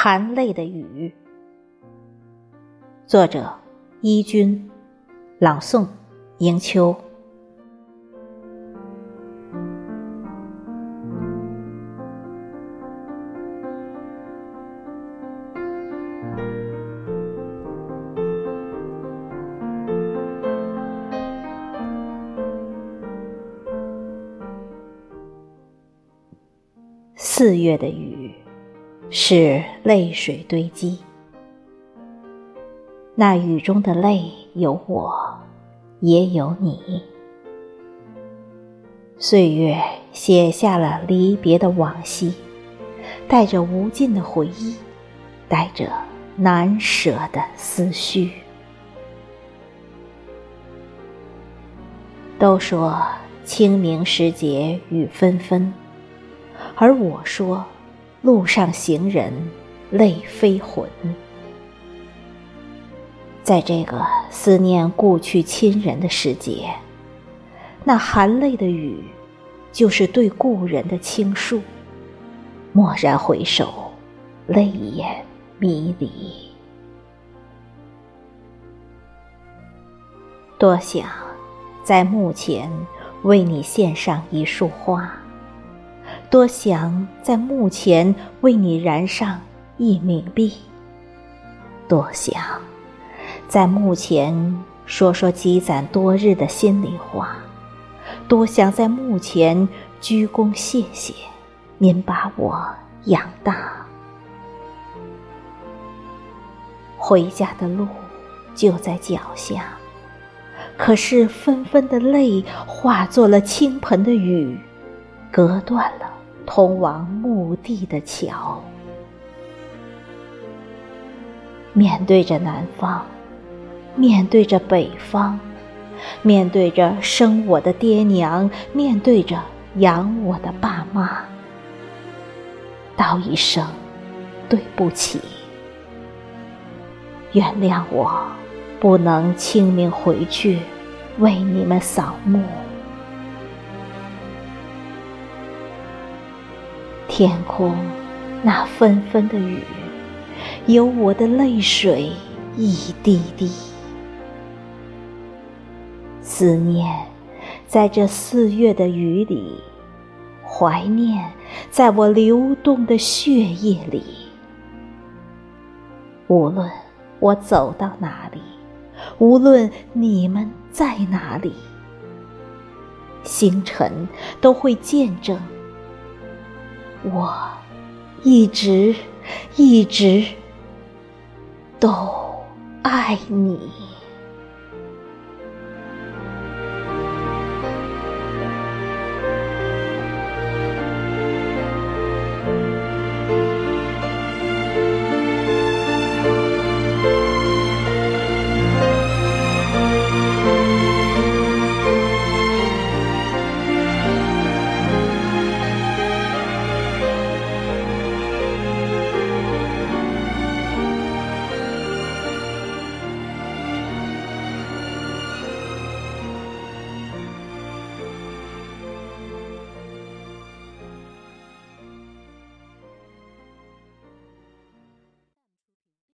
含泪的雨。作者：伊君，朗诵：迎秋。四月的雨，是泪水堆积。那雨中的泪，有我，也有你。岁月写下了离别的往昔，带着无尽的回忆，带着难舍的思绪。都说清明时节雨纷纷。而我说，路上行人泪飞魂。在这个思念故去亲人的时节，那含泪的雨，就是对故人的倾诉。蓦然回首，泪眼迷离。多想在墓前为你献上一束花。多想在墓前为你燃上一冥币，多想在墓前说说积攒多日的心里话，多想在墓前鞠躬谢谢您把我养大。回家的路就在脚下，可是纷纷的泪化作了倾盆的雨，隔断了。通往墓地的桥，面对着南方，面对着北方，面对着生我的爹娘，面对着养我的爸妈，道一声对不起，原谅我不能清明回去为你们扫墓。天空，那纷纷的雨，有我的泪水一滴滴。思念，在这四月的雨里；怀念，在我流动的血液里。无论我走到哪里，无论你们在哪里，星辰都会见证。我一直一直都爱你。